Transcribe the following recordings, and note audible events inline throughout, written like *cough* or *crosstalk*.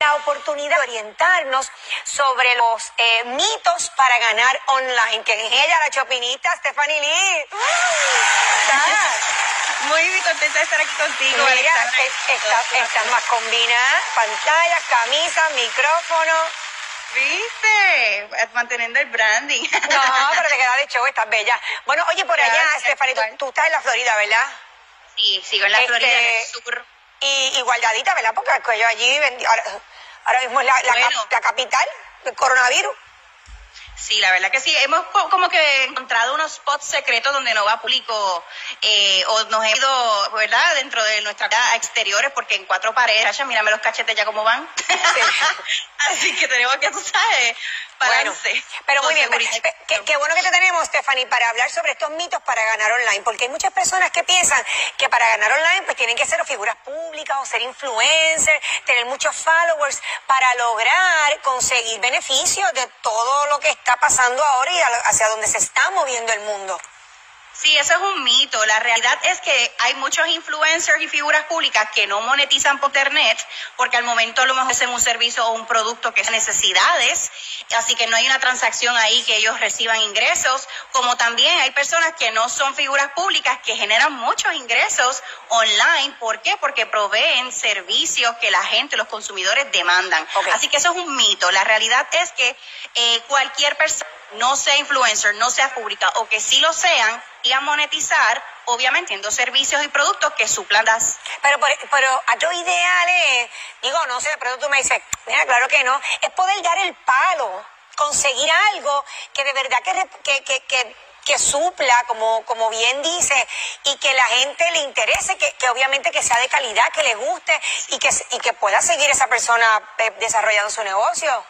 la oportunidad de orientarnos sobre los eh, mitos para ganar online, que es ella, la chopinita Stephanie Lee. *laughs* Muy contenta de estar aquí contigo. Mira, estás más combinada, pantalla, camisa, micrófono. ¿Viste? Manteniendo el branding. No, pero te queda de show, estás bella. Bueno, oye, por allá, Stephanie, tú, estás en la Florida, ¿verdad? Sí, sigo en la Florida, en el este, sur. Y, guardadita, ¿verdad? Porque yo allí, ahora, ahora mismo es la, la capital del coronavirus. Sí, la verdad que sí. Hemos como que encontrado unos spots secretos donde no va público eh, o nos hemos ido, ¿verdad? Dentro de nuestras exteriores porque en cuatro paredes, mírame los cachetes ya como van. *laughs* Así que tenemos que, tú sabes, bueno, pero muy bien, qué, bueno que te tenemos, Stephanie, para hablar sobre estos mitos para ganar online, porque hay muchas personas que piensan que para ganar online pues tienen que ser figuras públicas o ser influencers, tener muchos followers para lograr conseguir beneficios de todo lo que está pasando ahora y hacia donde se está moviendo el mundo. Sí, eso es un mito. La realidad es que hay muchos influencers y figuras públicas que no monetizan por internet porque al momento a lo mejor hacen un servicio o un producto que es necesidades, así que no hay una transacción ahí que ellos reciban ingresos, como también hay personas que no son figuras públicas que generan muchos ingresos online. ¿Por qué? Porque proveen servicios que la gente, los consumidores demandan. Así que eso es un mito. La realidad es que eh, cualquier persona no sea influencer, no sea pública o que sí lo sean, a monetizar, obviamente, siendo servicios y productos que suplan las... Pero, pero a yo ideal es, digo, no sé, pero tú me dices, mira, claro que no, es poder dar el palo, conseguir algo que de verdad que, que, que, que supla, como, como bien dice, y que la gente le interese, que, que obviamente que sea de calidad, que le guste y que, y que pueda seguir esa persona eh, desarrollando su negocio.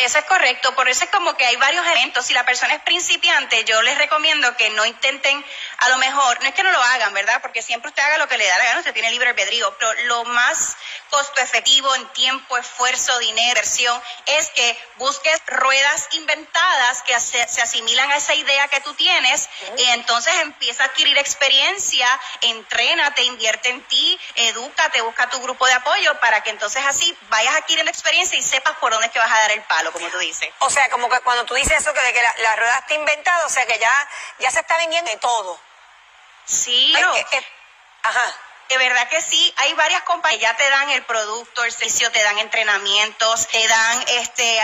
Eso es correcto, por eso es como que hay varios eventos. Si la persona es principiante, yo les recomiendo que no intenten, a lo mejor, no es que no lo hagan, ¿verdad? Porque siempre usted haga lo que le da la gana, usted tiene libre albedrío, pero lo más costo efectivo en tiempo, esfuerzo, dinero, inversión, es que busques ruedas inventadas que se, asimilan a esa idea que tú tienes y entonces empieza a adquirir experiencia, entrénate, invierte en ti, edúcate, busca tu grupo de apoyo para que entonces así vayas adquiriendo experiencia y sepas por dónde es que vas a dar el como tú dices. O sea, como que cuando tú dices eso, que de que la, rueda está inventada, o sea, que ya, ya se está vendiendo de todo. Sí. ajá. De verdad que sí, hay varias compañías, ya te dan el producto, el servicio, te dan entrenamientos, te dan este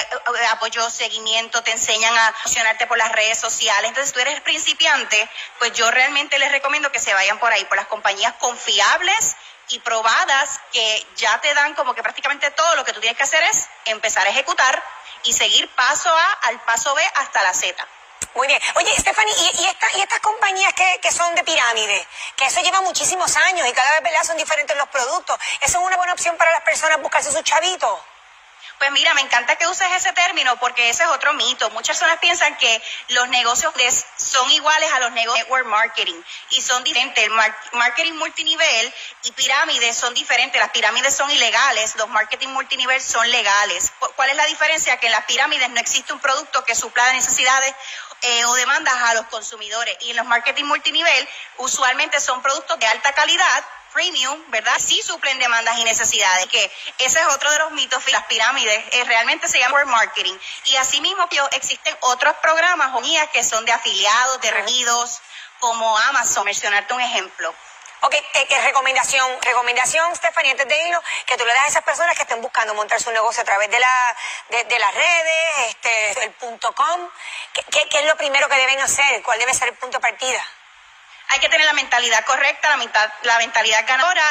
apoyo, seguimiento, te enseñan a funcionarte por las redes sociales. Entonces, tú eres principiante, pues yo realmente les recomiendo que se vayan por ahí, por las compañías confiables y probadas que ya te dan como que prácticamente todo lo que tú tienes que hacer es empezar a ejecutar y seguir paso A al paso B hasta la Z. Muy bien. Oye, Stephanie, ¿y, y, y estas compañías que, que, son de pirámide? Que eso lleva muchísimos años y cada vez son diferentes los productos. ¿Eso es una buena opción para las personas buscarse sus chavitos? Pues mira, me encanta que uses ese término porque ese es otro mito. Muchas personas piensan que los negocios son iguales a los negocios de network marketing y son diferentes. El marketing multinivel y pirámides son diferentes. Las pirámides son ilegales, los marketing multinivel son legales. ¿Cuál es la diferencia? Que en las pirámides no existe un producto que supla necesidades eh, o demandas a los consumidores y en los marketing multinivel usualmente son productos de alta calidad premium, ¿verdad? Sí suplen demandas y necesidades, que ese es otro de los mitos las pirámides, eh, realmente se llama marketing. Y asimismo existen otros programas o guías que son de afiliados, de regidos, como Amazon, mencionarte un ejemplo. Ok, recomendación, recomendación, Stephanie, antes de irnos, que tú le das a esas personas que estén buscando montar su negocio a través de, la, de, las redes, este, el punto com. ¿Qué, ¿Qué es lo primero que deben hacer? ¿Cuál debe ser el punto de partida? Hay que tener la mentalidad correcta, la, la mentalidad ganadora,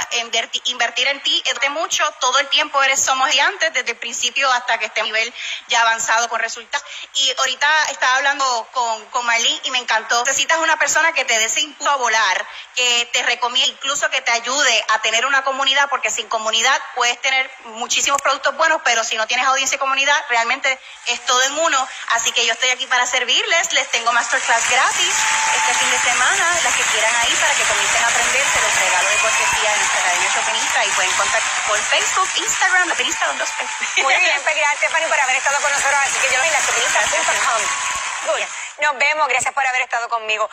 invertir, en ti, educarte mucho, todo el tiempo eres somos antes, desde el principio hasta que esté a nivel ya avanzado con resultados. Y ahorita estaba hablando con, con Marlene y me encantó. Necesitas una persona que te dé ese impulso a volar, que te recomiende, incluso que te ayude a tener una comunidad, porque sin comunidad puedes tener muchísimos productos buenos, pero si no tienes audiencia y comunidad, realmente es todo en uno. Así que yo estoy aquí para servirles, les tengo masterclass gratis este fin de semana, quieran ahí para que comiencen a aprender, se los regalo de cortesía en nuestra academia Chopinista y pueden contactar por Facebook, Instagram, Chopinista con dos Muy bien, pues gracias Stephanie por haber estado con nosotros, así que yo lo vi en la chopinista.com. Nos vemos, gracias por haber estado conmigo.